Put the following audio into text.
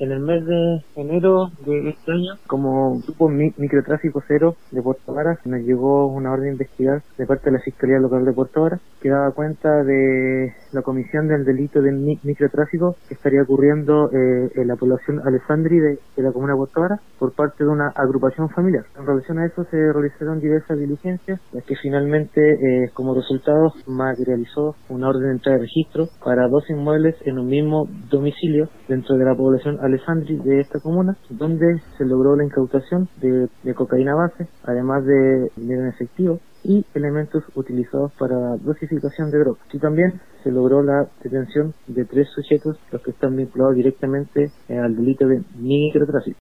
En el mes de enero de este año, como grupo microtráfico cero de Puerto Varas, nos llegó una orden de investigar de parte de la Fiscalía Local de Puerto Varas que daba cuenta de la comisión del delito de microtráfico que estaría ocurriendo eh, en la población Alessandri de, la comuna de Puerto Varas por parte de una agrupación familiar. En relación a eso se realizaron diversas diligencias, las que finalmente eh, como resultado materializó una orden de entrada de registro para dos inmuebles en un mismo domicilio dentro de la población Alessandri de esta comuna, donde se logró la incautación de, cocaína base, además de dinero en efectivo y elementos utilizados para dosificación de drogas. Y también se logró la detención de tres sujetos, los que están vinculados directamente al delito de microtráfico.